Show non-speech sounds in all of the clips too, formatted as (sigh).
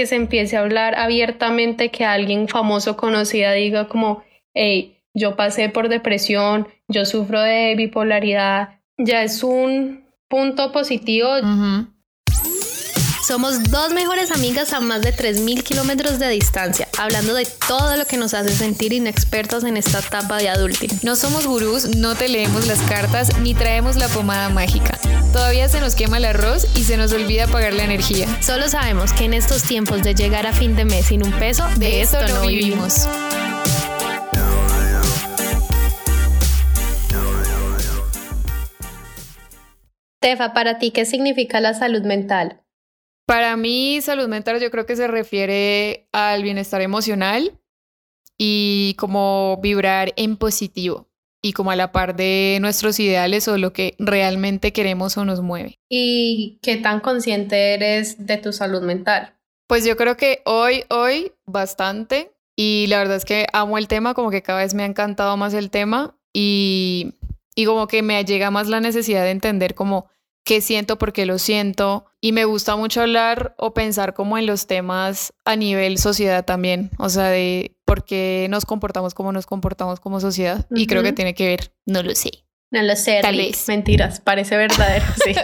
que se empiece a hablar abiertamente, que alguien famoso conocida diga como, hey, yo pasé por depresión, yo sufro de bipolaridad, ya es un punto positivo. Somos dos mejores amigas a más de 3.000 kilómetros de distancia, hablando de todo lo que nos hace sentir inexpertos en esta etapa de adulting. No somos gurús, no te leemos las cartas ni traemos la pomada mágica. Todavía se nos quema el arroz y se nos olvida pagar la energía. Solo sabemos que en estos tiempos de llegar a fin de mes sin un peso, de, esto, no vivimos. Tefa, para ti, ¿qué significa la salud mental? Para mí, salud mental yo creo que se refiere al bienestar emocional y como vibrar en positivo y como a la par de nuestros ideales o lo que realmente queremos o nos mueve. ¿Y qué tan consciente eres de tu salud mental? Pues yo creo que hoy, hoy, bastante. Y la verdad es que amo el tema, como que cada vez me ha encantado más el tema y y como que me llega más la necesidad de entender como qué siento, por qué lo siento y me gusta mucho hablar o pensar como en los temas a nivel sociedad también, o sea, de por qué nos comportamos como nos comportamos como sociedad y creo que tiene que ver, no lo sé. No lo sé, tal vez. Mentiras, parece verdadero, (laughs) sí.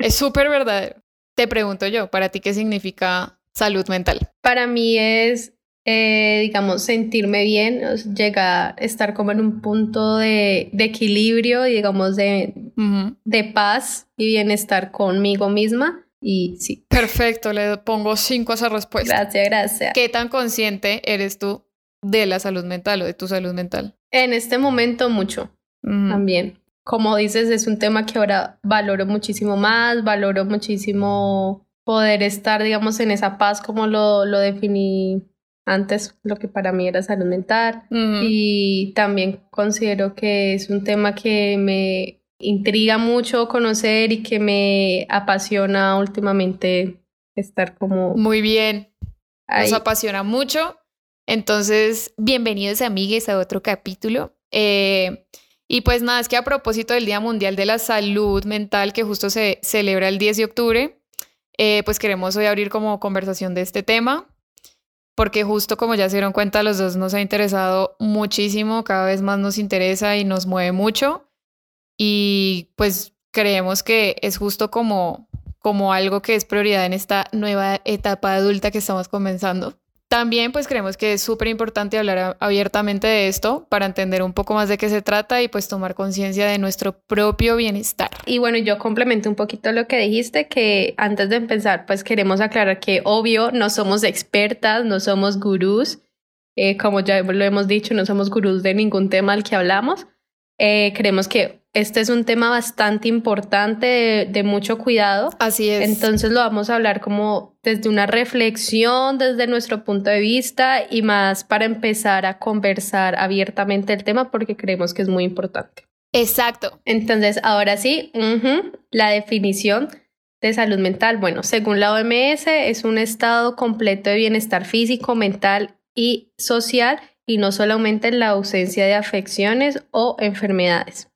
es súper verdadero. Te pregunto yo, ¿para ti qué significa salud mental? Para mí es eh, digamos, sentirme bien, llegar a estar como en un punto de, equilibrio, digamos, de, de paz y bienestar conmigo misma. Y sí. Perfecto, le pongo cinco a esa respuesta. Gracias, gracias. ¿Qué tan consciente eres tú de la salud mental o de tu salud mental? En este momento mucho, también. Como dices, es un tema que ahora valoro muchísimo más, valoro muchísimo poder estar, digamos, en esa paz como lo, lo definí antes lo que para mí era salud mental y también considero que es un tema que me intriga mucho conocer y que me apasiona últimamente estar como... Muy bien, nos apasiona mucho. Entonces, bienvenidos amigues a otro capítulo. Eh, y pues nada, es que a propósito del Día Mundial de la Salud Mental que justo se celebra el 10 de octubre, eh, pues queremos hoy abrir como conversación de este tema porque justo como ya se dieron cuenta, los dos nos ha interesado muchísimo, cada vez más nos interesa y nos mueve mucho. Y pues creemos que es justo como, como algo que es prioridad en esta nueva etapa adulta que estamos comenzando. También pues creemos que es súper importante hablar abiertamente de esto para entender un poco más de qué se trata y pues tomar conciencia de nuestro propio bienestar. Y bueno, yo complemento un poquito lo que dijiste, que antes de empezar pues queremos aclarar que obvio no somos expertas, no somos gurús, eh, como ya lo hemos dicho, no somos gurús de ningún tema al que hablamos. Eh, creemos que este es un tema bastante importante de, mucho cuidado. Así es. Entonces lo vamos a hablar como desde una reflexión, desde nuestro punto de vista y más para empezar a conversar abiertamente el tema porque creemos que es muy importante. Exacto. Entonces, ahora sí, la definición de salud mental. Bueno, según la OMS, es un estado completo de bienestar físico, mental y social y no solamente la ausencia de afecciones o enfermedades.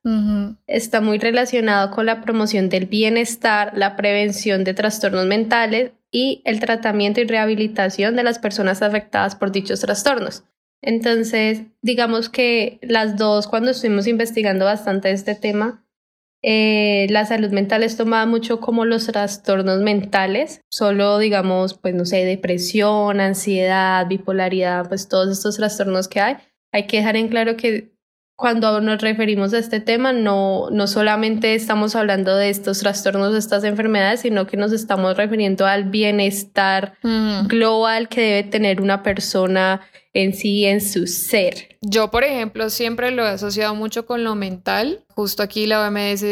Está muy relacionado con la promoción del bienestar, la prevención de trastornos mentales y el tratamiento y rehabilitación de las personas afectadas por dichos trastornos. Entonces, digamos que las dos, cuando estuvimos investigando bastante este tema, eh, la salud mental es tomada mucho como los trastornos mentales, solo digamos, pues no sé, depresión, ansiedad, bipolaridad, pues todos estos trastornos que hay. Hay que dejar en claro que cuando nos referimos a este tema, no, no solamente estamos hablando de estos trastornos, de estas enfermedades, sino que nos estamos refiriendo al bienestar mm. global que debe tener una persona en sí, en su ser. Yo, por ejemplo, siempre lo he asociado mucho con lo mental. Justo aquí la OMS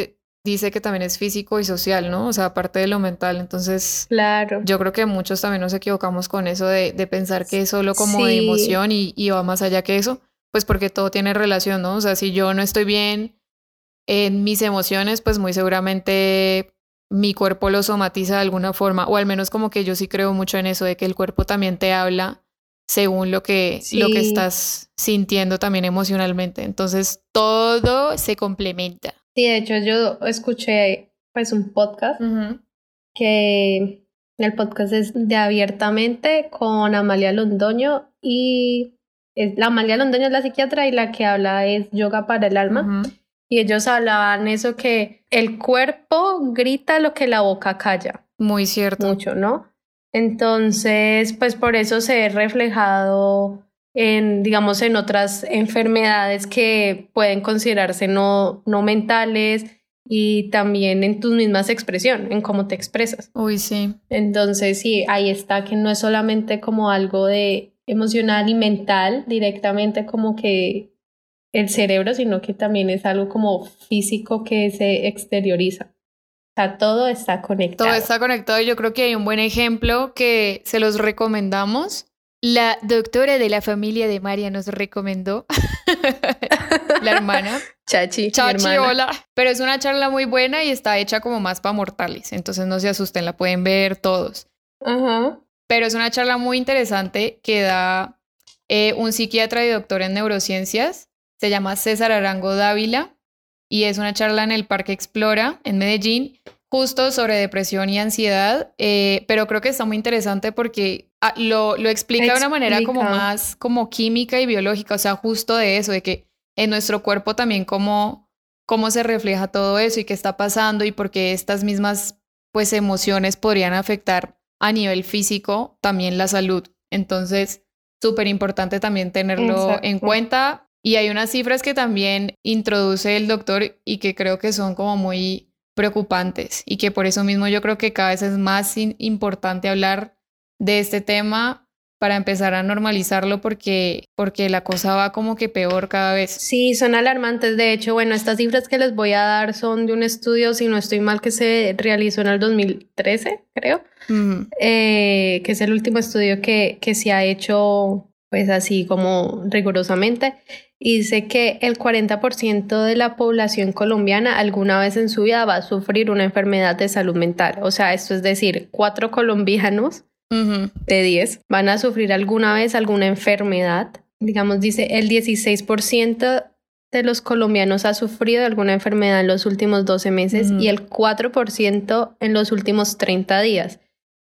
dice que también es físico y social, ¿no? O sea, aparte de lo mental. Entonces, claro. Yo creo que muchos también nos equivocamos con eso de, pensar que es solo como de emoción y, y va más allá que eso, pues porque todo tiene relación, ¿no? O sea, si yo no estoy bien en mis emociones, pues muy seguramente mi cuerpo lo somatiza de alguna forma, o al menos como que yo sí creo mucho en eso, de que el cuerpo también te habla según lo que, lo que estás sintiendo también emocionalmente. Entonces, todo se complementa. Sí, de hecho, yo escuché pues un podcast que El podcast es de Abiertamente con Amalia Londoño y la Amalia Londoño es la psiquiatra y la que habla es Yoga para el Alma. Y ellos hablaban eso que el cuerpo grita lo que la boca calla. Muy cierto. Mucho, ¿no? Entonces, pues por eso se ha reflejado en, digamos, en otras enfermedades que pueden considerarse no, no mentales y también en tus mismas expresión, en cómo te expresas. Uy, sí. Entonces, sí, ahí está que no es solamente como algo de emocional y mental directamente como que el cerebro, sino que también es algo como físico que se exterioriza. O sea, todo está conectado. Todo está conectado y yo creo que hay un buen ejemplo que se los recomendamos. La doctora de la familia de María nos recomendó, (laughs) la hermana. Chachi. Chachi, hola. Pero es una charla muy buena y está hecha como más para mortales, entonces no se asusten, la pueden ver todos. Ajá. Pero es una charla muy interesante que da eh, un psiquiatra y doctor en neurociencias, se llama César Arango Dávila y es una charla en el Parque Explora en Medellín, justo sobre depresión y ansiedad, eh, pero creo que está muy interesante porque ah, lo, lo explica, de una manera como más como química y biológica, o sea, justo de eso, de que en nuestro cuerpo también cómo, cómo se refleja todo eso y qué está pasando y por qué estas mismas pues emociones podrían afectar a nivel físico también la salud. Entonces, súper importante también tenerlo en cuenta y hay unas cifras que también introduce el doctor y que creo que son como muy preocupantes y que por eso mismo yo creo que cada vez es más importante hablar de este tema para empezar a normalizarlo porque, porque la cosa va como que peor cada vez. Sí, son alarmantes. De hecho, bueno, estas cifras que les voy a dar son de un estudio, si no estoy mal, que se realizó en el 2013, creo, eh, que es el último estudio que, que se ha hecho pues así como rigurosamente y dice que el 40% de la población colombiana alguna vez en su vida va a sufrir una enfermedad de salud mental. O sea, esto es decir, cuatro colombianos de 10 van a sufrir alguna vez alguna enfermedad. Digamos, dice el 16% de los colombianos ha sufrido alguna enfermedad en los últimos 12 meses y el 4% en los últimos 30 días.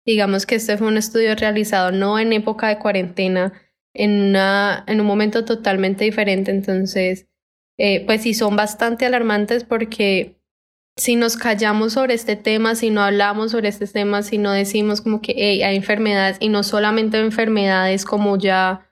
Digamos que este fue un estudio realizado no en época de cuarentena, en, una, en un momento totalmente diferente. Entonces, eh, pues sí, son bastante alarmantes porque si nos callamos sobre este tema, si no hablamos sobre este tema, si no decimos como que hay enfermedades y no solamente enfermedades como ya,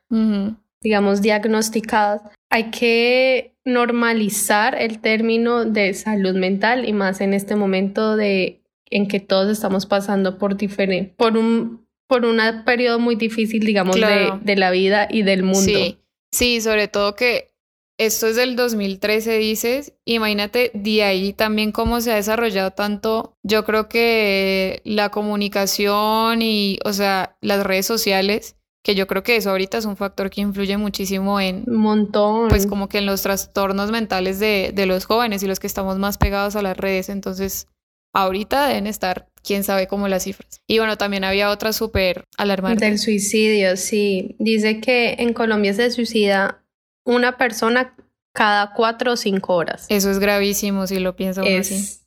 digamos, diagnosticadas, hay que normalizar el término de salud mental y más en este momento de en que todos estamos pasando por diferente, por un por un periodo muy difícil, digamos, de, de, la vida y del mundo. Sí. sí, sobre todo que esto es del 2013, dices. Imagínate de ahí también cómo se ha desarrollado tanto. Yo creo que la comunicación y, o sea, las redes sociales, que yo creo que eso ahorita es un factor que influye muchísimo en... Un montón. Pues como que en los trastornos mentales de, de los jóvenes y los que estamos más pegados a las redes. Entonces, ahorita deben estar quién sabe cómo las cifras. Y bueno, también había otra súper alarmante. Del suicidio, sí. Dice que en Colombia se suicida una persona cada cuatro o cinco horas. Eso es gravísimo si lo pienso es así.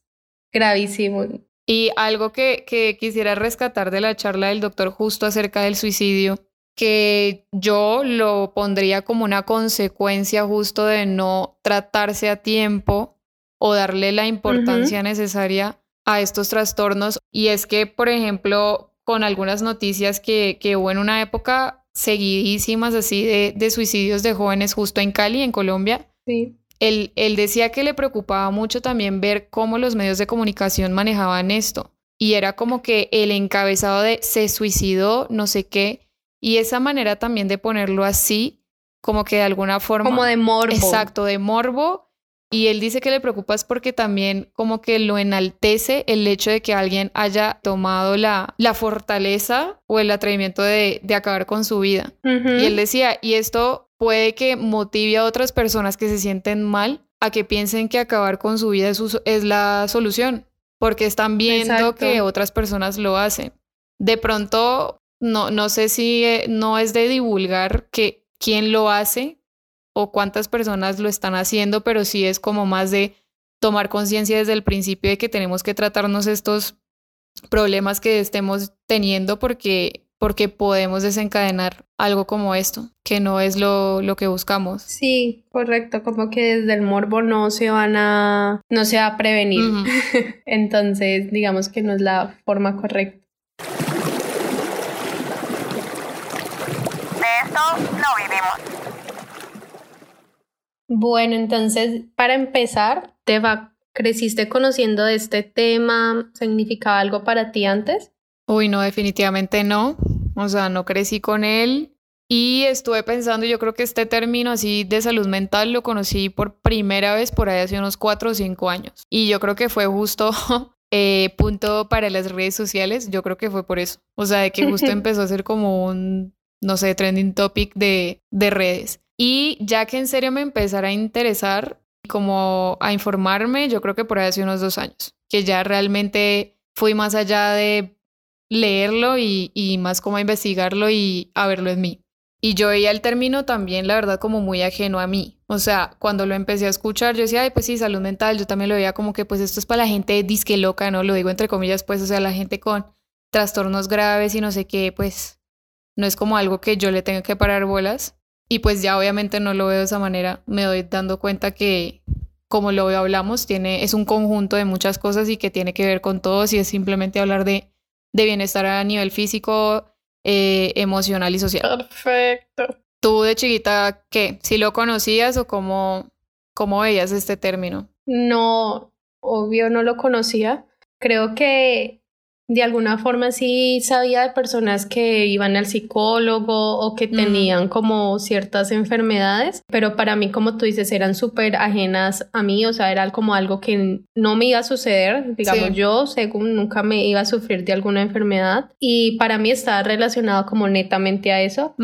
Gravísimo. Y algo que, que quisiera rescatar de la charla del doctor justo acerca del suicidio, que yo lo pondría como una consecuencia justo de no tratarse a tiempo o darle la importancia necesaria a estos trastornos. Y es que, por ejemplo, con algunas noticias que, que hubo en una época seguidísimas así de, de, suicidios de jóvenes justo en Cali, en Colombia. Sí. Él, él decía que le preocupaba mucho también ver cómo los medios de comunicación manejaban esto. Y era como que el encabezado de se suicidó, no sé qué. Y esa manera también de ponerlo así, como que de alguna forma... Como de morbo. Exacto, de morbo y él dice que le preocupa es porque también como que lo enaltece el hecho de que alguien haya tomado la, la fortaleza o el atrevimiento de, de acabar con su vida. Y él decía, y esto puede que motive a otras personas que se sienten mal a que piensen que acabar con su vida es, es la solución, porque están viendo que otras personas lo hacen. De pronto, no, no sé si eh, no es de divulgar que quién lo hace, o cuántas personas lo están haciendo, pero sí es como más de tomar conciencia desde el principio de que tenemos que tratarnos estos problemas que estemos teniendo porque, porque podemos desencadenar algo como esto, que no es lo, lo que buscamos. Sí, correcto, como que desde el morbo no se van a, no se va a prevenir. (laughs) Entonces, digamos que no es la forma correcta. De esto no vivimos. Bueno, entonces, para empezar, te va ¿Creciste conociendo de este tema? ¿Significaba algo para ti antes? Uy, no, definitivamente no. O sea, no crecí con él. Y estuve pensando, yo creo que este término así de salud mental lo conocí por primera vez por ahí hace unos cuatro o cinco años. Y yo creo que fue justo (laughs) eh, punto para las redes sociales. Yo creo que fue por eso. O sea, de que justo (laughs) empezó a ser como un, no sé, trending topic de, de redes. Y ya que en serio me empezara a interesar, como a informarme, yo creo que por ahí hace unos dos años, que ya realmente fui más allá de leerlo y, más como a investigarlo y a verlo en mí. Y yo veía el término también, la verdad, como muy ajeno a mí. O sea, cuando lo empecé a escuchar, yo decía, ay, pues sí, salud mental. Yo también lo veía como que, pues esto es para la gente disque loca, ¿no? Lo digo entre comillas, pues, o sea, la gente con trastornos graves y no sé qué, pues, no es como algo que yo le tenga que parar bolas. Y pues ya obviamente no lo veo de esa manera, me doy dando cuenta que como lo hablamos, tiene, es un conjunto de muchas cosas y que tiene que ver con todo, si es simplemente hablar de, de bienestar a nivel físico, eh, emocional y social. Perfecto. ¿Tú de chiquita qué? ¿Si lo conocías o cómo, cómo veías este término? No, obvio no lo conocía. Creo que de alguna forma sí sabía de personas que iban al psicólogo o que tenían como ciertas enfermedades, pero para mí, como tú dices, eran súper ajenas a mí, o sea, era como algo que no me iba a suceder, digamos, yo según nunca me iba a sufrir de alguna enfermedad y para mí estaba relacionado como netamente a eso.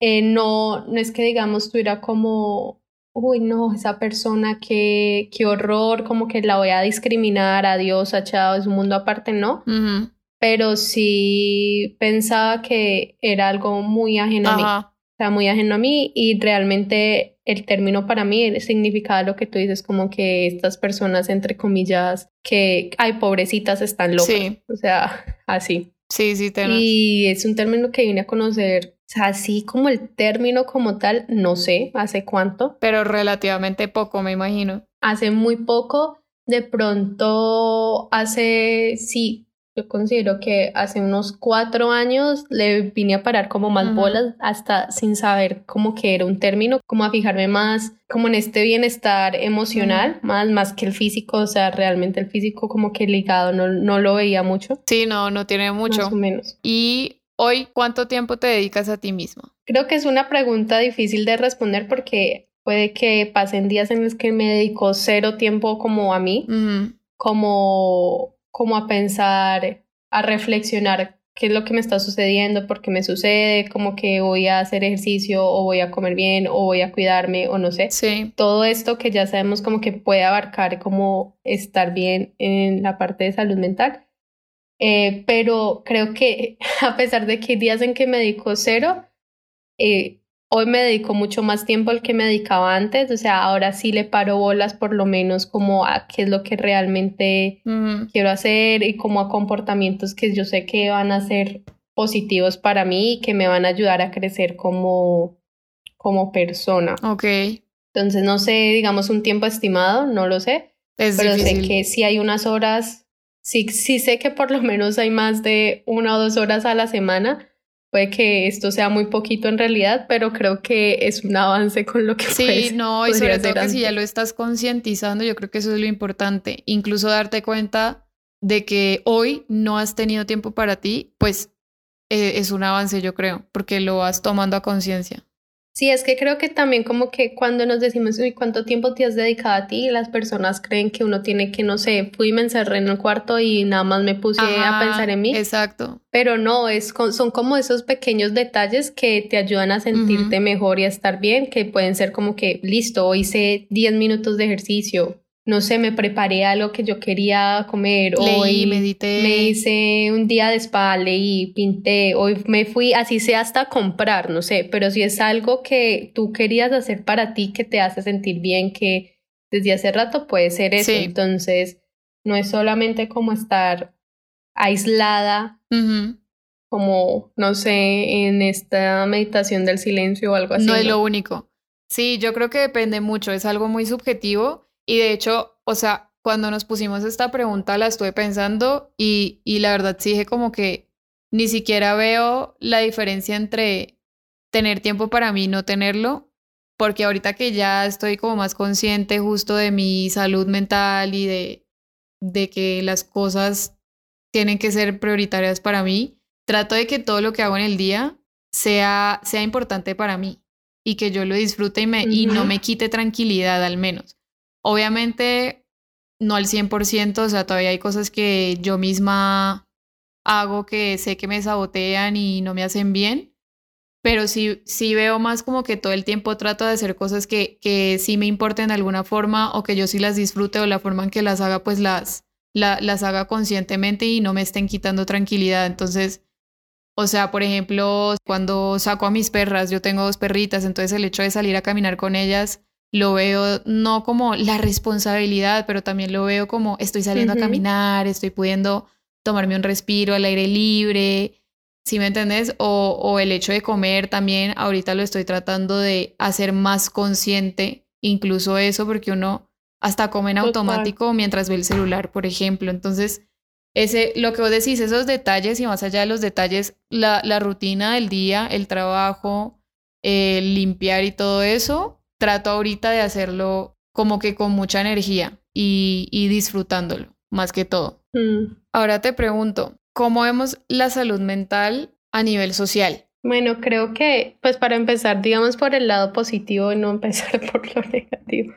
Eh, no, no es que digamos tuviera como uy, no, esa persona, qué, qué horror, como que la voy a discriminar, adiós, chao, es un mundo aparte, no. Pero sí pensaba que era algo muy ajeno a mí. O sea, muy ajeno a mí y realmente el término para mí significaba lo que tú dices, como que estas personas, entre comillas, que, ay, pobrecitas, están locas. Sí. O sea, (laughs) así. Sí, sí, Y es un término que vine a conocer o sea, así como el término como tal, no sé hace cuánto. Pero relativamente poco, me imagino. Hace muy poco, de pronto hace, sí, yo considero que hace unos cuatro años le vine a parar como más bolas hasta sin saber cómo que era un término, como a fijarme más como en este bienestar emocional, más, más que el físico, o sea, realmente el físico como que ligado no, no lo veía mucho. Sí, no, no tiene mucho. Más o menos. Y Hoy, ¿cuánto tiempo te dedicas a ti mismo? Creo que es una pregunta difícil de responder porque puede que pasen días en los que me dedico cero tiempo como a mí, como, como a pensar, a reflexionar qué es lo que me está sucediendo, por qué me sucede, como que voy a hacer ejercicio o voy a comer bien o voy a cuidarme o no sé. Sí. Todo esto que ya sabemos como que puede abarcar como estar bien en la parte de salud mental eh, pero creo que (laughs) a pesar de que hay días en que me dedico cero, eh, hoy me dedico mucho más tiempo al que me dedicaba antes, o sea, ahora sí le paro bolas por lo menos como a qué es lo que realmente quiero hacer y como a comportamientos que yo sé que van a ser positivos para mí y que me van a ayudar a crecer como, como persona. Ok. Entonces, no sé, digamos, un tiempo estimado, no lo sé, pero sé que sí hay unas horas sí, sí sé que por lo menos hay más de una o dos horas a la semana. Puede que esto sea muy poquito en realidad, pero creo que es un avance con lo que Sí, no, y sobre todo que si ya lo estás concientizando, yo creo que eso es lo importante. Incluso darte cuenta de que hoy no has tenido tiempo para ti, pues eh, es un avance, yo creo, porque lo vas tomando a conciencia. Sí, es que creo que también como que cuando nos decimos, uy, ¿cuánto tiempo te has dedicado a ti? Las personas creen que uno tiene que, no sé, fui y me encerré en el cuarto y nada más me puse a pensar en mí. Exacto. Pero no, es, son como esos pequeños detalles que te ayudan a sentirte mejor y a estar bien, que pueden ser como que, listo, hice 10 minutos de ejercicio, no sé, me preparé algo que yo quería comer. Leí, medité. Me hice un día de spa, leí, pinté. Hoy me fui, así sea hasta comprar, no sé. Pero si es algo que tú querías hacer para ti, que te hace sentir bien, que desde hace rato puede ser eso. Entonces, no es solamente como estar aislada, como, no sé, en esta meditación del silencio o algo así. No es lo único. Sí, yo creo que depende mucho, es algo muy subjetivo y de hecho, o sea, cuando nos pusimos esta pregunta la estuve pensando y, y la verdad sí dije como que ni siquiera veo la diferencia entre tener tiempo para mí y no tenerlo, porque ahorita que ya estoy como más consciente justo de mi salud mental y de, de que las cosas tienen que ser prioritarias para mí, trato de que todo lo que hago en el día sea, sea importante para mí y que yo lo disfrute y, me, y no me quite tranquilidad al menos. Obviamente, no al 100%, o sea, todavía hay cosas que yo misma hago que sé que me sabotean y no me hacen bien, pero sí, sí veo más como que todo el tiempo trato de hacer cosas que, que sí me importen de alguna forma o que yo sí las disfrute o la forma en que las haga, pues las, las haga conscientemente y no me estén quitando tranquilidad. Entonces, o sea, por ejemplo, cuando saco a mis perras, yo tengo dos perritas, entonces el hecho de salir a caminar con ellas lo veo no como la responsabilidad, pero también lo veo como estoy saliendo a caminar, estoy pudiendo tomarme un respiro al aire libre, ¿sí me entendés? O, o el hecho de comer también, ahorita lo estoy tratando de hacer más consciente, incluso eso, porque uno hasta come en automático mientras ve el celular, por ejemplo. Entonces, ese, lo que vos decís, esos detalles y más allá de los detalles, la, la rutina del día, el trabajo, el limpiar y todo eso, trato ahorita de hacerlo como que con mucha energía y, y disfrutándolo, más que todo. Mm. Ahora te pregunto, ¿cómo vemos la salud mental a nivel social? Bueno, creo que, pues para empezar, digamos por el lado positivo y no (laughs) empezar por lo negativo.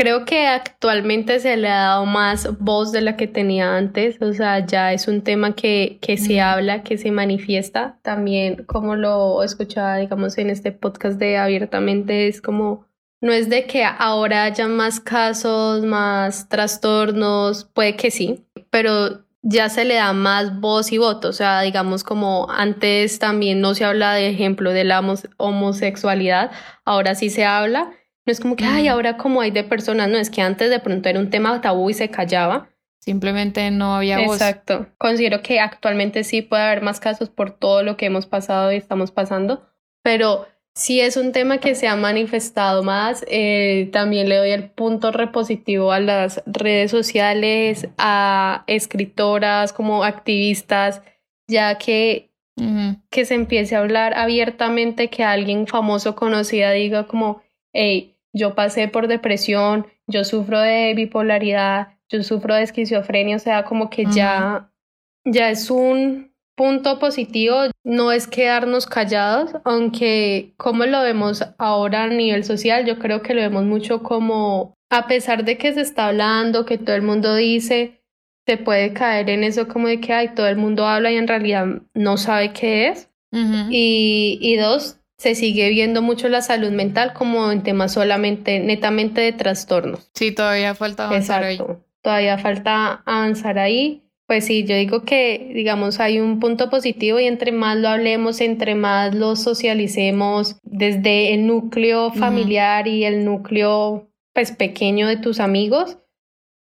Creo que actualmente se le ha dado más voz de la que tenía antes, o sea, ya es un tema que, que se habla, que se manifiesta. También, como lo escuchaba, digamos, en este podcast de abiertamente, es como, no es de que ahora haya más casos, más trastornos, puede que sí, pero ya se le da más voz y voto, o sea, digamos como antes también no se habla de ejemplo de la homosexualidad, ahora sí se habla no es como que, ay, ahora como hay de personas, no, es que antes de pronto era un tema tabú y se callaba. Simplemente no había voz. Exacto. Considero que actualmente sí puede haber más casos por todo lo que hemos pasado y estamos pasando, pero si es un tema que se ha manifestado más. Eh, también le doy el punto repositivo a las redes sociales, a escritoras como activistas, ya que que se empiece a hablar abiertamente, que alguien famoso conocida diga como, hey, yo pasé por depresión, yo sufro de bipolaridad, yo sufro de esquizofrenia, o sea, como que ya, ya es un punto positivo, no es quedarnos callados, aunque como lo vemos ahora a nivel social, yo creo que lo vemos mucho como, a pesar de que se está hablando, que todo el mundo dice, se puede caer en eso como de que hay todo el mundo habla y en realidad no sabe qué es. y, y dos, se sigue viendo mucho la salud mental como en temas solamente, netamente de trastornos. Sí, todavía falta avanzar Exacto. ahí. Todavía falta avanzar ahí. Pues sí, yo digo que, digamos, hay un punto positivo y entre más lo hablemos, entre más lo socialicemos desde el núcleo familiar y el núcleo, pues, pequeño de tus amigos,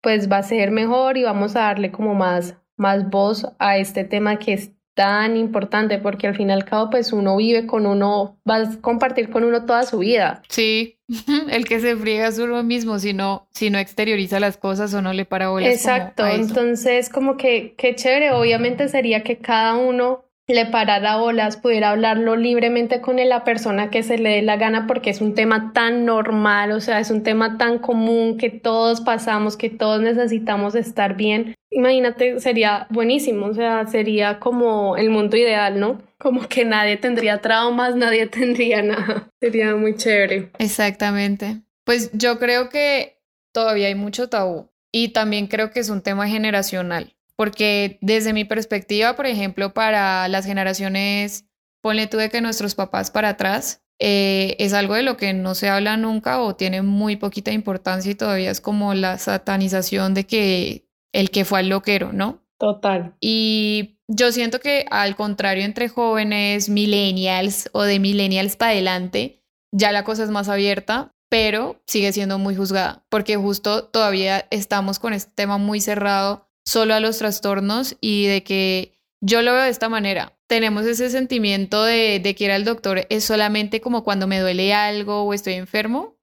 pues va a ser mejor y vamos a darle como más, más voz a este tema que es tan importante porque al fin y al cabo pues uno vive con uno, va a compartir con uno toda su vida. Sí, (laughs) el que se friega es uno mismo si no, si no exterioriza las cosas o no le para bolas. Exacto, entonces como que qué chévere, obviamente sería que cada uno le parara bolas, pudiera hablarlo libremente con la persona que se le dé la gana porque es un tema tan normal, o sea, es un tema tan común que todos pasamos, que todos necesitamos estar bien. Imagínate, sería buenísimo, o sea, sería como el mundo ideal, ¿no? Como que nadie tendría traumas, nadie (laughs) tendría nada. Sería muy chévere. Exactamente. Pues yo creo que todavía hay mucho tabú y también creo que es un tema generacional porque desde mi perspectiva, por ejemplo, para las generaciones, ponle tú de que nuestros papás para atrás, eh, es algo de lo que no se habla nunca o tiene muy poquita importancia y todavía es como la satanización de que el que fue al loquero, ¿no? Total. Y yo siento que al contrario entre jóvenes, millennials o de millennials para adelante, ya la cosa es más abierta, pero sigue siendo muy juzgada, porque justo todavía estamos con este tema muy cerrado solo a los trastornos y de que yo lo veo de esta manera. Tenemos ese sentimiento de, de que ir al doctor es solamente como cuando me duele algo o estoy enfermo.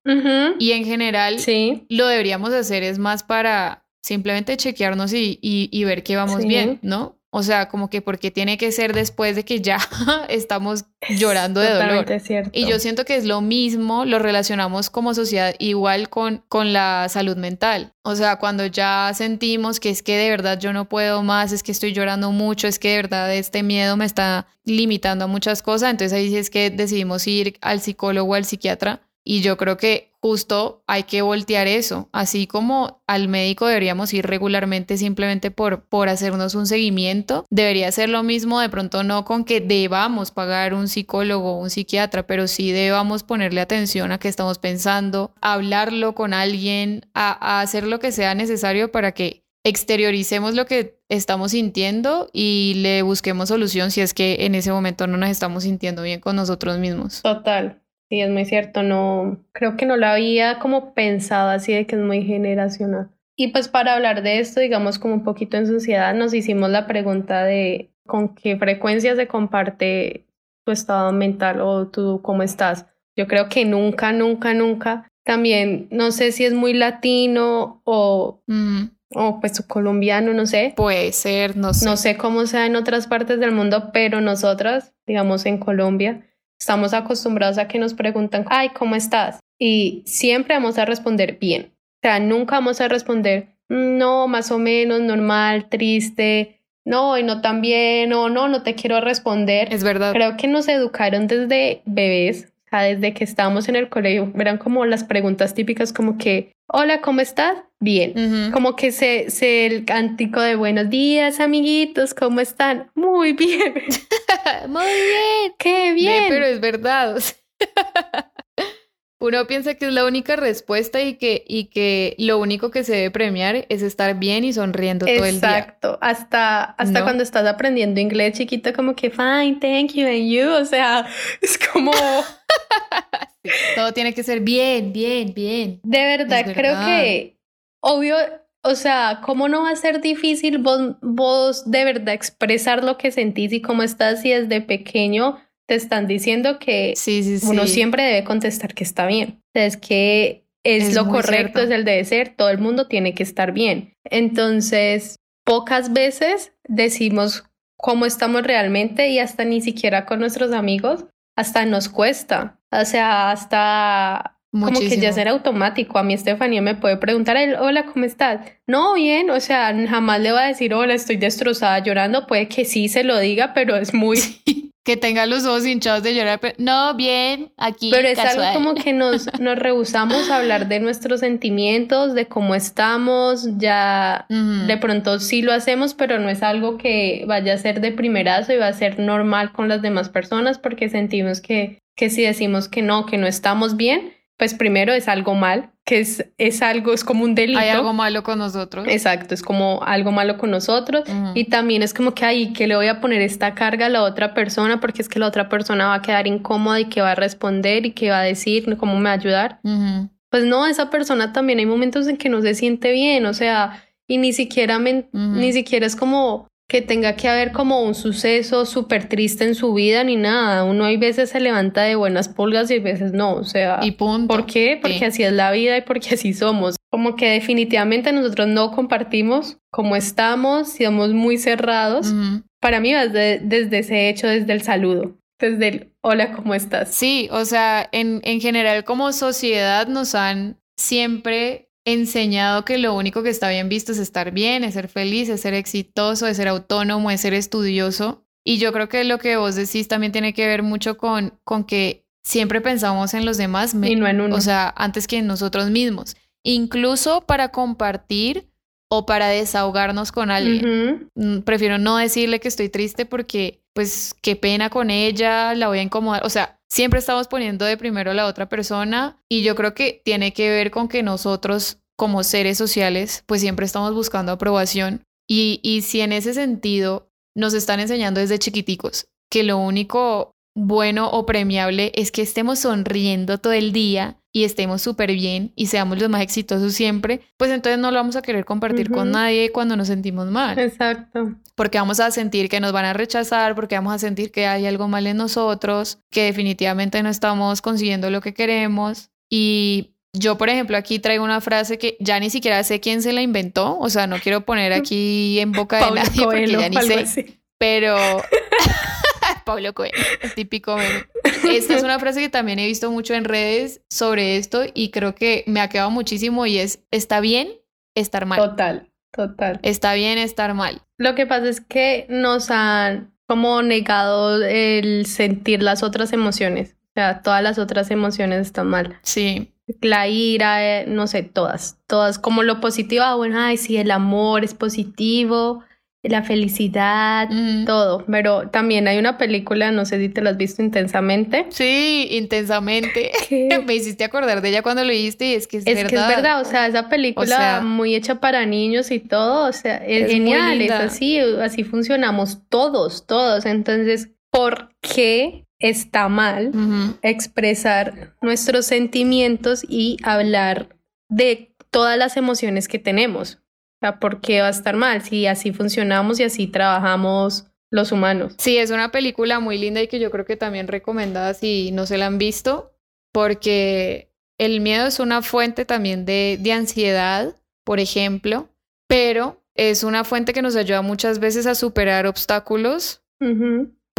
Y en general, sí. lo deberíamos hacer es más para simplemente chequearnos y, y, ver que vamos bien, ¿no? O sea, como que porque tiene que ser después de que ya (laughs) estamos llorando de dolor. Cierto. Y yo siento que es lo mismo, lo relacionamos como sociedad igual con, con la salud mental. O sea, cuando ya sentimos que es que de verdad yo no puedo más, es que estoy llorando mucho, es que de verdad este miedo me está limitando a muchas cosas, entonces ahí sí es que decidimos ir al psicólogo o al psiquiatra y yo creo que justo hay que voltear eso, así como al médico deberíamos ir regularmente simplemente por, por hacernos un seguimiento, debería ser lo mismo de pronto no con que debamos pagar un psicólogo o un psiquiatra, pero sí debamos ponerle atención a qué estamos pensando, hablarlo con alguien, a, a hacer lo que sea necesario para que exterioricemos lo que estamos sintiendo y le busquemos solución si es que en ese momento no nos estamos sintiendo bien con nosotros mismos. Total. Sí, es muy cierto, no, creo que no lo había como pensado así de que es muy generacional. Y pues para hablar de esto, digamos como un poquito en sociedad, nos hicimos la pregunta de con qué frecuencia se comparte tu estado mental o tú cómo estás. Yo creo que nunca, nunca, nunca. También no sé si es muy latino o, o pues colombiano, no sé. Puede ser, no sé. No sé cómo sea en otras partes del mundo, pero nosotras, digamos en Colombia, Estamos acostumbrados a que nos preguntan, ay, ¿cómo estás? Y siempre vamos a responder bien. O sea, nunca vamos a responder, mm, no, más o menos, normal, triste, no, y no tan bien, o no, no te quiero responder. Es verdad. Creo que nos educaron desde bebés, sea, desde que estábamos en el colegio, eran como las preguntas típicas como que, hola, ¿cómo estás? Bien. Como que se, se el cántico de buenos días, amiguitos, ¿cómo están? Muy bien. (laughs) Muy bien. Qué bien. pero es verdad. (laughs) Uno piensa que es la única respuesta y que, y que lo único que se debe premiar es estar bien y sonriendo todo el día. Exacto. Hasta, hasta cuando estás aprendiendo inglés chiquito, como que fine, thank you, and you. O sea, (laughs) es como. Todo tiene que ser bien, bien, bien. De verdad, creo que obvio, o sea, ¿cómo no va a ser difícil vos, vos de verdad expresar lo que sentís y cómo estás si desde pequeño te están diciendo que uno siempre debe contestar que está bien? Es que es, lo correcto, es el debe ser, todo el mundo tiene que estar bien. Entonces, pocas veces decimos cómo estamos realmente y hasta ni siquiera con nuestros amigos, hasta nos cuesta. O sea, hasta como que ya será automático. A mí Estefanía me puede preguntar, hola, ¿cómo estás? No, bien, o sea, jamás le va a decir, hola, estoy destrozada llorando. Puede que sí se lo diga, pero es muy... (laughs) que tenga los ojos hinchados de llorar. Pero... No, bien, aquí. Pero es algo como que nos, (laughs) nos rehusamos a hablar de nuestros sentimientos, de cómo estamos. Ya de pronto sí lo hacemos, pero no es algo que vaya a ser de primerazo y va a ser normal con las demás personas porque sentimos que, que si decimos que no, que no estamos bien, pues primero es algo mal, que es, es algo, es como un delito. Hay algo malo con nosotros. Exacto, es como algo malo con nosotros. Y también es como que, ahí que le voy a poner esta carga a la otra persona porque es que la otra persona va a quedar incómoda y que va a responder y que va a decir cómo me va a ayudar. Pues no, esa persona también hay momentos en que no se siente bien, o sea, y ni siquiera, ni siquiera es como que tenga que haber como un suceso súper triste en su vida ni nada. Uno hay veces se levanta de buenas pulgas y hay veces no. O sea, y punto. ¿por qué? Porque así es la vida y porque así somos. Como que definitivamente nosotros no compartimos cómo estamos, somos muy cerrados. Para mí va desde, ese hecho, desde el saludo. Desde el hola, ¿cómo estás? Sí, o sea, en, en general como sociedad nos han siempre enseñado que lo único que está bien visto es estar bien, es ser feliz, es ser exitoso, es ser autónomo, es ser estudioso. Y yo creo que lo que vos decís también tiene que ver mucho con, con que siempre pensamos en los demás, y no en uno. o sea, antes que en nosotros mismos. Incluso para compartir o para desahogarnos con alguien. Mm, prefiero no decirle que estoy triste porque, pues, qué pena con ella, la voy a incomodar. O sea, siempre estamos poniendo de primero a la otra persona y yo creo que tiene que ver con que nosotros como seres sociales pues siempre estamos buscando aprobación y, y si en ese sentido nos están enseñando desde chiquiticos que lo único bueno o premiable es que estemos sonriendo todo el día y estemos súper bien y seamos los más exitosos siempre, pues entonces no lo vamos a querer compartir con nadie cuando nos sentimos mal. Exacto. Porque vamos a sentir que nos van a rechazar, porque vamos a sentir que hay algo mal en nosotros, que definitivamente no estamos consiguiendo lo que queremos. Y yo, por ejemplo, aquí traigo una frase que ya ni siquiera sé quién se la inventó, o sea, no quiero poner aquí en boca de (laughs) nadie porque ya ni sé, pero (laughs) (laughs) Pablo Coelho, el típico meme. Esta es una frase que también he visto mucho en redes sobre esto y creo que me ha quedado muchísimo y es, está bien estar mal. Total, total. Está bien estar mal. Lo que pasa es que nos han como negado el sentir las otras emociones. O sea, todas las otras emociones están mal. Sí. La ira, eh, no sé, todas. Todas como lo positivo, ah, bueno, ay, sí, el amor es positivo, la felicidad, todo. Pero también hay una película, no sé si te la has visto intensamente. Sí, intensamente. (laughs) (laughs) Me hiciste acordar de ella cuando lo viste y es que es, es verdad. que es verdad, o sea, esa película muy hecha para niños y todo, o sea, es, genial, es así, así funcionamos todos, todos. Entonces, ¿por qué está mal expresar nuestros sentimientos y hablar de todas las emociones que tenemos? O sea, ¿por qué va a estar mal si así funcionamos y así trabajamos los humanos? Sí, es una película muy linda y que yo creo que también recomendada si no se la han visto, porque el miedo es una fuente también de, de ansiedad, por ejemplo, pero es una fuente que nos ayuda muchas veces a superar obstáculos,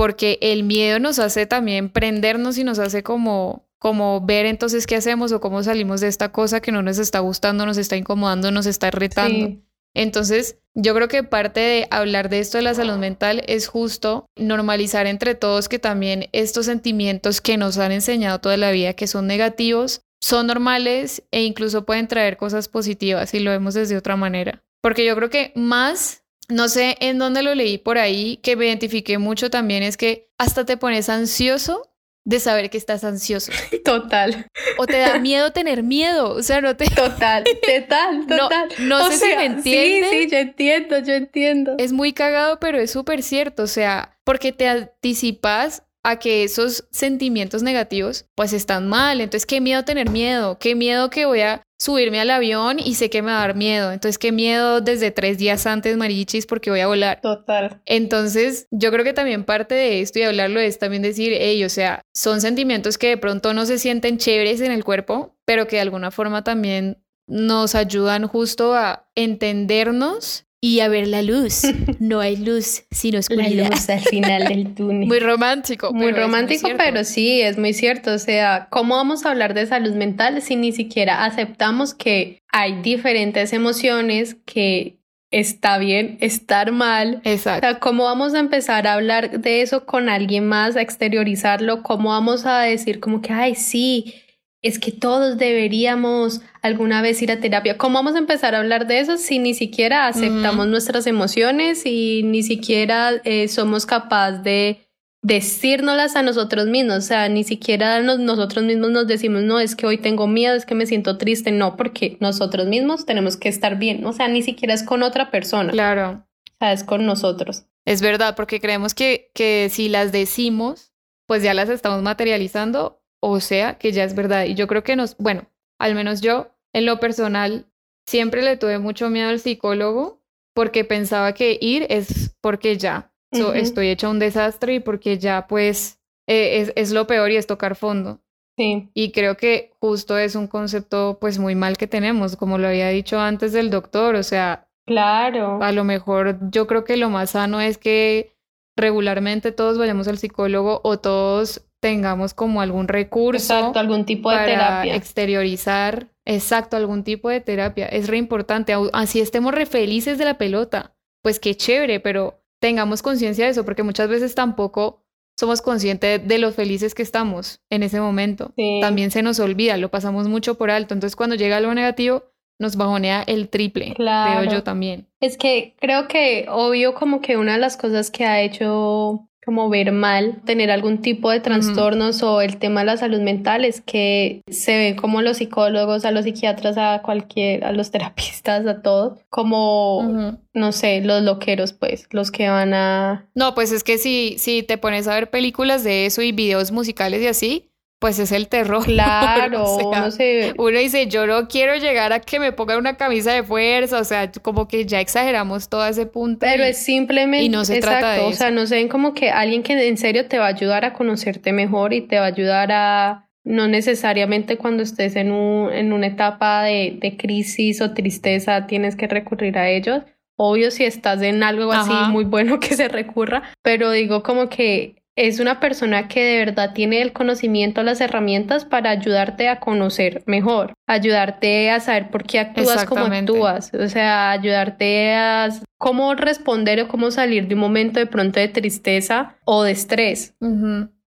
porque el miedo nos hace también prendernos y nos hace como como ver entonces qué hacemos o cómo salimos de esta cosa que no nos está gustando, nos está incomodando, nos está retando. Entonces, yo creo que parte de hablar de esto de la salud mental es justo normalizar entre todos que también estos sentimientos que nos han enseñado toda la vida que son negativos son normales e incluso pueden traer cosas positivas si lo vemos desde otra manera. Porque yo creo que más, no sé en dónde lo leí por ahí, que me identifiqué mucho también es que hasta te pones ansioso de saber que estás ansioso. (laughs) Total. O te da miedo (laughs) tener miedo. O sea, no te. Total, (laughs) total, total. No, sé si me entiendes. Sí, sí, yo entiendo, yo entiendo. Es muy cagado, pero es súper cierto. O sea, porque te anticipas a que esos sentimientos negativos pues están mal. Entonces, qué miedo tener miedo, qué miedo que voy a subirme al avión y sé que me va a dar miedo. Entonces, qué miedo desde tres días antes, Marichis, porque voy a volar. Total. Entonces, yo creo que también parte de esto y hablarlo es también decir, hey, o sea, son sentimientos que de pronto no se sienten chéveres en el cuerpo, pero que de alguna forma también nos ayudan justo a entendernos y a ver la luz. (laughs) No hay luz, sino oscuridad. Luz al final del (laughs) túnel. Muy romántico. Muy romántico, pero sí, es muy cierto. O sea, ¿cómo vamos a hablar de salud mental si ni siquiera aceptamos que hay diferentes emociones que está bien estar mal. Exacto. O sea, ¿cómo vamos a empezar a hablar de eso con alguien más, a exteriorizarlo? ¿Cómo vamos a decir como que, ay, sí, es que todos deberíamos alguna vez ir a terapia. ¿Cómo vamos a empezar a hablar de eso si ni siquiera aceptamos nuestras emociones y ni siquiera eh, somos capaces de decírnoslas a nosotros mismos? O sea, ni siquiera nosotros mismos nos decimos, no, es que hoy tengo miedo, es que me siento triste. No, porque nosotros mismos tenemos que estar bien. O sea, ni siquiera es con otra persona. Claro. O sea, es con nosotros. Es verdad, porque creemos que, que si las decimos, pues ya las estamos materializando o sea que ya es verdad. Y yo creo que nos, bueno, al menos yo, en lo personal, siempre le tuve mucho miedo al psicólogo porque pensaba que ir es porque ya estoy hecha un desastre y porque ya pues eh, es, es, lo peor y es tocar fondo. Sí. Y creo que justo es un concepto pues muy mal que tenemos, como lo había dicho antes del doctor, o sea, claro. A lo mejor yo creo que lo más sano es que regularmente todos vayamos al psicólogo o todos tengamos como algún recurso. Exacto, algún tipo de para terapia. exteriorizar, exacto, algún tipo de terapia. Es re importante, así estemos re felices de la pelota, pues qué chévere, pero tengamos conciencia de eso, porque muchas veces tampoco somos conscientes de lo felices que estamos en ese momento. También se nos olvida, lo pasamos mucho por alto. Entonces, cuando llega algo negativo, nos bajonea el triple, claro. creo yo también. Es que creo que obvio como que una de las cosas que ha hecho como ver mal, tener algún tipo de trastornos o el tema de la salud mental es que se ven como los psicólogos, a los psiquiatras, a cualquier, a los (laughs) terapistas, a todos, como, no sé, los loqueros, pues, los que van a... No, pues es que si, si te pones a ver películas de eso y videos musicales y así, pues es el terror. (laughs) Claro, no sé. Uno dice, yo no quiero llegar a que me pongan una camisa de fuerza, o sea, como que ya exageramos todo ese punto. Pero es simplemente, y no se trata de o sea, no sé, como que alguien que en serio te va a ayudar a conocerte mejor y te va a ayudar a, no necesariamente cuando estés en, un, en una etapa de, de crisis o tristeza tienes que recurrir a ellos. Obvio si estás en algo así muy bueno (laughs) que se recurra, pero digo como que es una persona que de verdad tiene el conocimiento, las herramientas para ayudarte a conocer mejor, ayudarte a saber por qué actúas como actúas, o sea, ayudarte a cómo responder o cómo salir de un momento de pronto de tristeza o de estrés.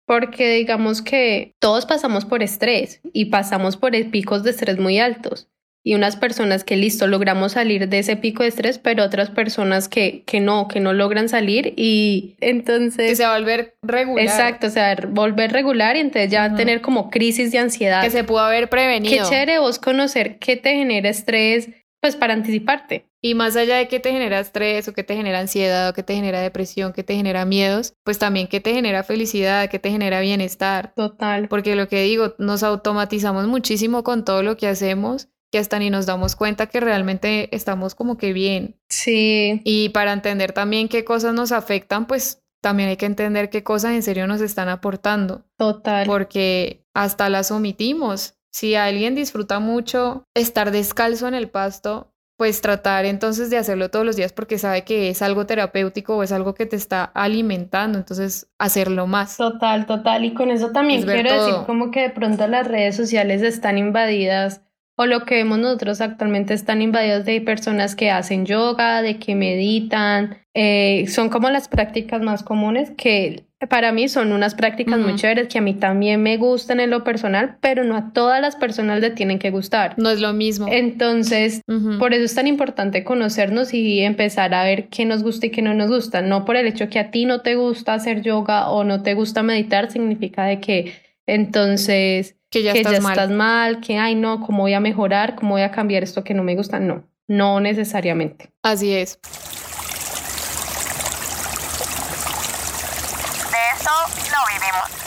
Porque digamos que todos pasamos por estrés y pasamos por picos de estrés muy altos y unas personas que listo, logramos salir de ese pico de estrés, pero otras personas que, que no, que no logran salir y entonces... Que se va a volver regular. Exacto, o sea, volver regular y entonces ya tener como crisis de ansiedad. Que se pudo haber prevenido. Qué chévere vos conocer qué te genera estrés, pues para anticiparte. Y más allá de qué te genera estrés o qué te genera ansiedad o qué te genera depresión, qué te genera miedos, pues también qué te genera felicidad, qué te genera bienestar. Total. Porque lo que digo, nos automatizamos muchísimo con todo lo que hacemos que hasta ni nos damos cuenta que realmente estamos como que bien. Sí. Y para entender también qué cosas nos afectan, pues también hay que entender qué cosas en serio nos están aportando. Total. Porque hasta las omitimos. Si alguien disfruta mucho estar descalzo en el pasto, pues tratar entonces de hacerlo todos los días porque sabe que es algo terapéutico o es algo que te está alimentando, entonces hacerlo más. Total, total. Y con eso también quiero decir como que de pronto las redes sociales están invadidas o lo que vemos nosotros actualmente están invadidos de personas que hacen yoga, de que meditan, eh, son como las prácticas más comunes que para mí son unas prácticas muy chéveres que a mí también me gustan en lo personal, pero no a todas las personas le tienen que gustar. No es lo mismo. Entonces, por eso es tan importante conocernos y empezar a ver qué nos gusta y qué no nos gusta. No por el hecho que a ti no te gusta hacer yoga o no te gusta meditar, significa de que entonces que ya, estás, mal. estás mal, que, ay, no, ¿cómo voy a mejorar? ¿Cómo voy a cambiar esto que no me gusta? No, no necesariamente. Así es. De eso no vivimos.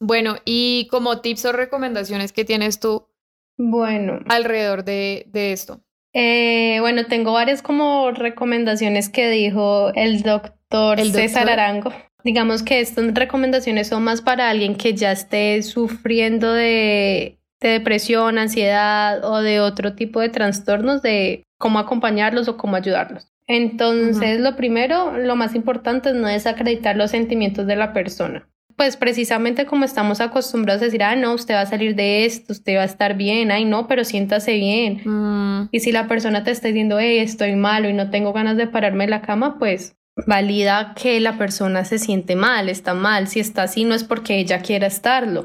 Bueno, y como tips o recomendaciones que tienes tú bueno. alrededor de, de esto. Eh, bueno, tengo varias como recomendaciones que dijo el doctor César Arango. Digamos que estas recomendaciones son más para alguien que ya esté sufriendo de, depresión, ansiedad o de otro tipo de trastornos, de cómo acompañarlos o cómo ayudarlos. Entonces, lo primero, lo más importante es no desacreditar los sentimientos de la persona. Pues precisamente como estamos acostumbrados a decir, ah, no, usted va a salir de esto, usted va a estar bien, ay, no, pero siéntase bien. Mm. Y si la persona te está diciendo, hey, estoy malo y no tengo ganas de pararme en la cama, pues valida que la persona se siente mal, está mal. Si está así, no es porque ella quiera estarlo.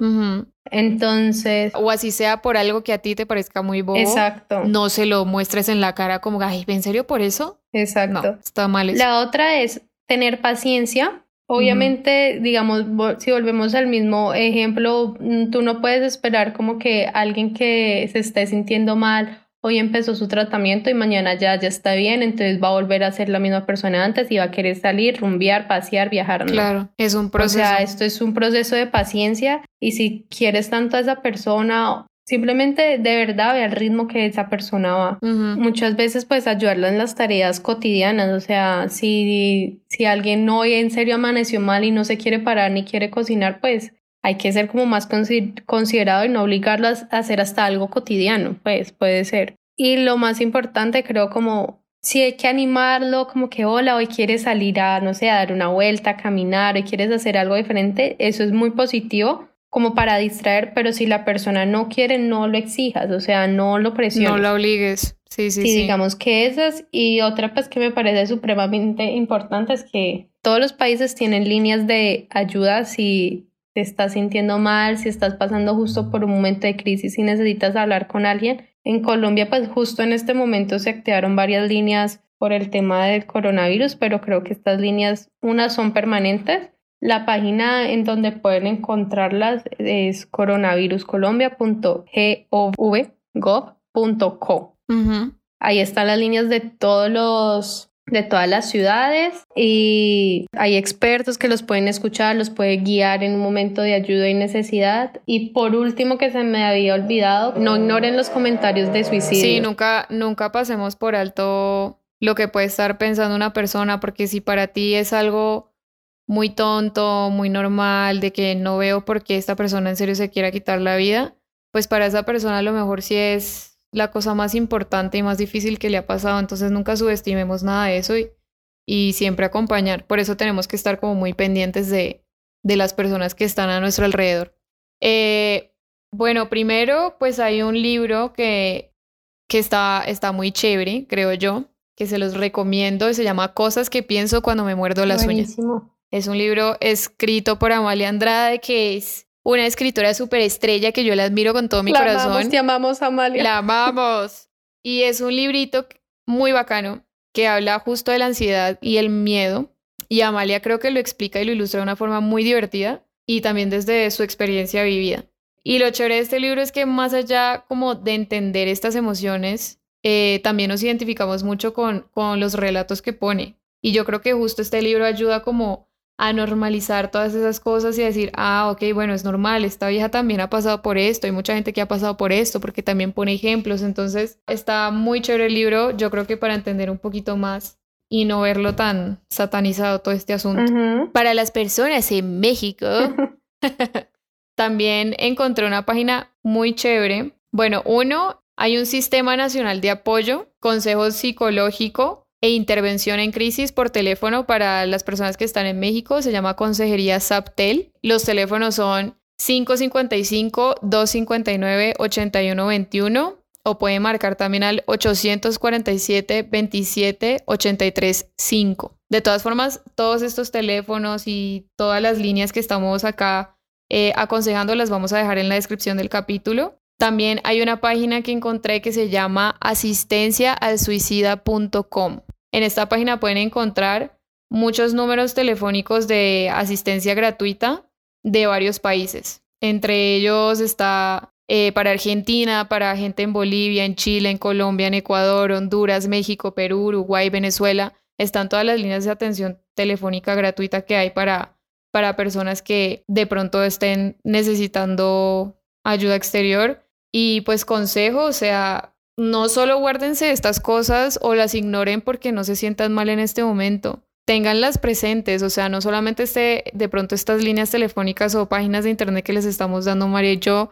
Entonces. O así sea por algo que a ti te parezca muy bobo. Exacto. No se lo muestres en la cara como, ay, ¿en serio por eso? Exacto. está mal. La otra es tener paciencia. Obviamente, digamos, si volvemos al mismo ejemplo, mm, tú no puedes esperar como que alguien que se esté sintiendo mal hoy empezó su tratamiento y mañana ya, ya está bien, entonces va a volver a ser la misma persona antes y va a querer salir, rumbear, pasear, viajar. Claro, es un proceso. O sea, esto es un proceso de paciencia y si quieres tanto a esa persona, simplemente de verdad ve al ritmo que esa persona va. Muchas veces pues ayudarla en las tareas cotidianas, o sea, si, si alguien hoy en serio amaneció mal y no se quiere parar ni quiere cocinar, pues hay que ser como más considerado y no obligarlas a hacer hasta algo cotidiano, pues puede ser. Y lo más importante creo como si hay que animarlo, como que hola, hoy quieres salir a, no sé, a dar una vuelta, a caminar, hoy quieres hacer algo diferente, eso es muy positivo como para distraer, pero si la persona no quiere, no lo exijas, o sea, no lo presiones. No lo obligues, sí, sí, sí. digamos que esas y otra pues que me parece supremamente importante es que todos los países tienen líneas de ayuda si te estás sintiendo mal, si estás pasando justo por un momento de crisis y necesitas hablar con alguien. En Colombia, pues justo en este momento se activaron varias líneas por el tema del coronavirus, pero creo que estas líneas, unas son permanentes. La página en donde pueden encontrarlas es coronaviruscolombia.gov.co. Ahí están las líneas de todos los de todas las ciudades y hay expertos que los pueden escuchar, los pueden guiar en un momento de ayuda y necesidad. Y por último, que se me había olvidado, no ignoren los comentarios de suicidio. Sí, nunca, nunca pasemos por alto lo que puede estar pensando una persona, porque si para ti es algo muy tonto, muy normal, de que no veo por qué esta persona en serio se quiera quitar la vida, pues para esa persona a lo mejor sí es la cosa más importante y más difícil que le ha pasado, entonces nunca subestimemos nada de eso y, y siempre acompañar. Por eso tenemos que estar como muy pendientes de, de las personas que están a nuestro alrededor. Eh, bueno, primero, pues hay un libro que, que está, está muy chévere, creo yo, que se los recomiendo, se llama Cosas que pienso cuando me muerdo las uñas. Es un libro escrito por Amalia Andrade, que es una escritora súper estrella que yo la admiro con todo mi corazón. Amamos, te amamos, Amalia. La amamos. Y es un librito muy bacano que habla justo de la ansiedad y el miedo. Y Amalia creo que lo explica y lo ilustra de una forma muy divertida y también desde su experiencia vivida. Y lo chévere de este libro es que más allá como de entender estas emociones, eh, también nos identificamos mucho con, con los relatos que pone. Y yo creo que justo este libro ayuda como a normalizar todas esas cosas y decir, ah, ok, bueno, es normal, esta vieja también ha pasado por esto, hay mucha gente que ha pasado por esto, porque también pone ejemplos, entonces está muy chévere el libro, yo creo que para entender un poquito más y no verlo tan satanizado todo este asunto. Para las personas en México, (laughs) también encontré una página muy chévere. Bueno, uno, hay un sistema nacional de apoyo, consejo psicológico e intervención en crisis por teléfono para las personas que están en México. Se llama Consejería SAPTEL. Los teléfonos son 555-259-8121 o pueden marcar también al 847-27-83-5. De todas formas, todos estos teléfonos y todas las líneas que estamos acá eh, aconsejando las vamos a dejar en la descripción del capítulo. También hay una página que encontré que se llama asistenciaalsuicida.com. En esta página pueden encontrar muchos números telefónicos de asistencia gratuita de varios países. Entre ellos está eh, para Argentina, para gente en Bolivia, en Chile, en Colombia, en Ecuador, Honduras, México, Perú, Uruguay, Venezuela. Están todas las líneas de atención telefónica gratuita que hay para, para personas que de pronto estén necesitando ayuda exterior. Y pues consejo, o sea, no solo guárdense estas cosas o las ignoren porque no se sientan mal en este momento. Ténganlas presentes, o sea, no solamente esté de pronto estas líneas telefónicas o páginas de internet que les estamos dando María y yo,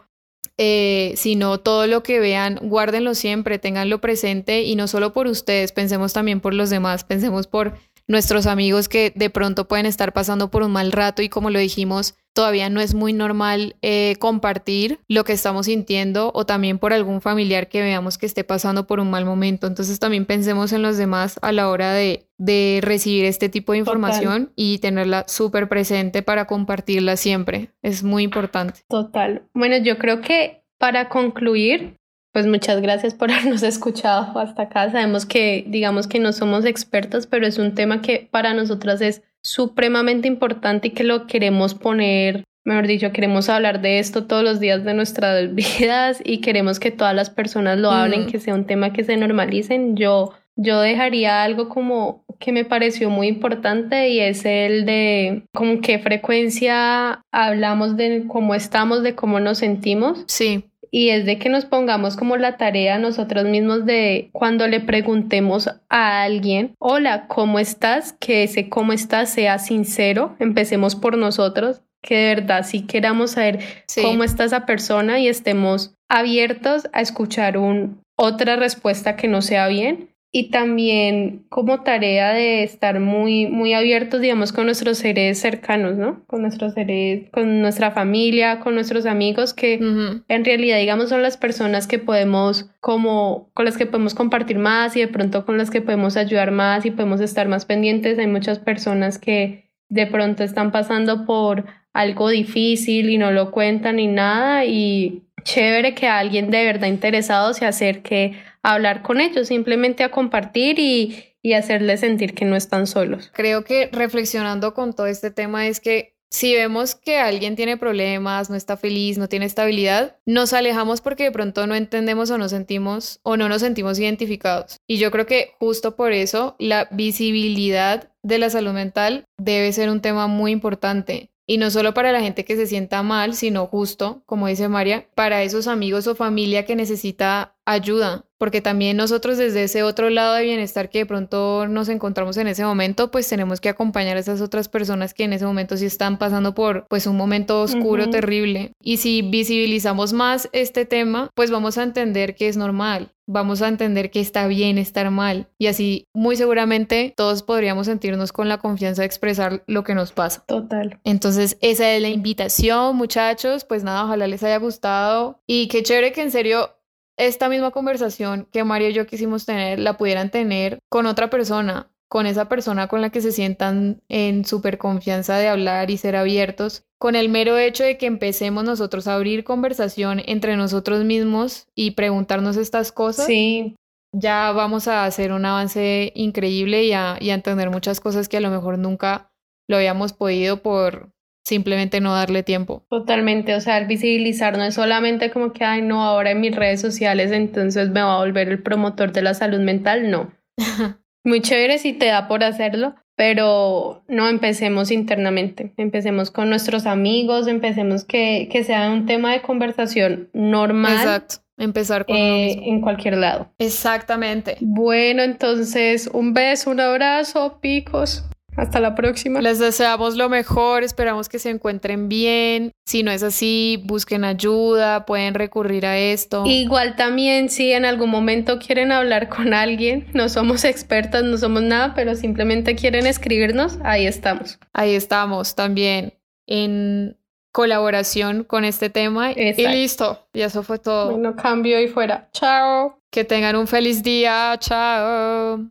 eh, sino todo lo que vean, guárdenlo siempre, ténganlo presente y no solo por ustedes, pensemos también por los demás, pensemos por nuestros amigos que de pronto pueden estar pasando por un mal rato y como lo dijimos, todavía no es muy normal eh, compartir lo que estamos sintiendo o también por algún familiar que veamos que esté pasando por un mal momento. Entonces también pensemos en los demás a la hora de, de recibir este tipo de información y tenerla súper presente para compartirla siempre. Es muy importante. Total. Bueno, yo creo que para concluir, pues muchas gracias por (laughs) habernos escuchado hasta acá. Sabemos que digamos que no somos expertos, pero es un tema que para nosotras es supremamente importante y que lo queremos poner, mejor dicho, queremos hablar de esto todos los días de nuestras (laughs) vidas y queremos que todas las personas lo hablen, que sea un tema que se normalicen. Yo, yo dejaría algo como que me pareció muy importante y es el de con qué frecuencia hablamos de cómo estamos, de cómo nos sentimos. Sí y es de que nos pongamos como la tarea nosotros mismos de cuando le preguntemos a alguien, hola, ¿cómo estás? Que ese cómo estás sea sincero, empecemos por nosotros, que de verdad sí queramos saber cómo está esa persona y estemos abiertos a escuchar un, otra respuesta que no sea bien y también como tarea de estar muy, muy abiertos, digamos, con nuestros seres cercanos, ¿no? Con nuestros seres, con nuestra familia, con nuestros amigos, que en realidad, digamos, son las personas que podemos, como, con las que podemos compartir más y de pronto con las que podemos ayudar más y podemos estar más pendientes. Hay muchas personas que de pronto están pasando por algo difícil y no lo cuentan ni nada y chévere que alguien de verdad interesado se acerque a hablar con ellos, simplemente a compartir y, y hacerles sentir que no están solos. Creo que reflexionando con todo este tema es que si vemos que alguien tiene problemas, no está feliz, no tiene estabilidad, nos alejamos porque de pronto no entendemos o no sentimos o no nos sentimos identificados. Y yo creo que justo por eso la visibilidad de la salud mental debe ser un tema muy importante. Y no solo para la gente que se sienta mal, sino justo, como dice María, para esos amigos o familia que necesita ayuda, porque también nosotros desde ese otro lado de bienestar que de pronto nos encontramos en ese momento, pues tenemos que acompañar a esas otras personas que en ese momento sí están pasando por pues un momento oscuro, terrible. Y si visibilizamos más este tema, pues vamos a entender que es normal, vamos a entender que está bien estar mal y así muy seguramente todos podríamos sentirnos con la confianza de expresar lo que nos pasa. Total. Entonces esa es la invitación muchachos, pues nada, ojalá les haya gustado y qué chévere que en serio esta misma conversación que Mario y yo quisimos tener la pudieran tener con otra persona, con esa persona con la que se sientan en súper confianza de hablar y ser abiertos, con el mero hecho de que empecemos nosotros a abrir conversación entre nosotros mismos y preguntarnos estas cosas. Sí. Ya vamos a hacer un avance increíble y a, y a entender muchas cosas que a lo mejor nunca lo habíamos podido por, simplemente no darle tiempo. Totalmente, o sea, el visibilizar no es solamente como que, ay, no, ahora en mis redes sociales entonces me va a volver el promotor de la salud mental, no. (laughs) Muy chévere si te da por hacerlo, pero no empecemos internamente, empecemos con nuestros amigos, empecemos que, que sea un tema de conversación normal. Exacto. Empezar con eh, en cualquier lado. Exactamente. Bueno, entonces un beso, un abrazo, picos. Hasta la próxima. Les deseamos lo mejor, esperamos que se encuentren bien. Si no es así, busquen ayuda, pueden recurrir a esto. Igual también si en algún momento quieren hablar con alguien, no somos expertas, no somos nada, pero simplemente quieren escribirnos, ahí estamos. Ahí estamos también en colaboración con este tema. Y listo, y eso fue todo. Bueno, cambio y fuera. Chao. Que tengan un feliz día. Chao.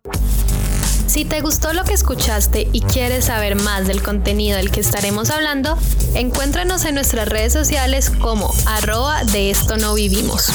Si te gustó lo que escuchaste y quieres saber más del contenido del que estaremos hablando, encuéntranos en nuestras redes sociales como arroba de esto no vivimos.